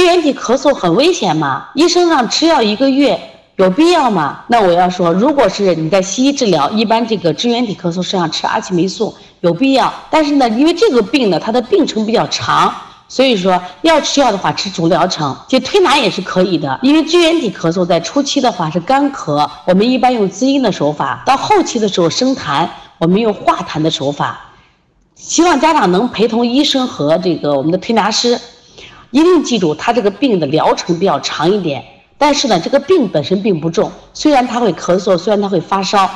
支原体咳嗽很危险吗？医生让吃药一个月，有必要吗？那我要说，如果是你在西医治疗，一般这个支原体咳嗽是要吃阿奇霉素，有必要。但是呢，因为这个病呢，它的病程比较长，所以说要吃药的话，吃主疗程。其实推拿也是可以的，因为支原体咳嗽在初期的话是干咳，我们一般用滋阴的手法；到后期的时候生痰，我们用化痰的手法。希望家长能陪同医生和这个我们的推拿师。一定记住他这个病的疗程比较长一点但是呢这个病本身并不重虽然他会咳嗽虽然他会发烧。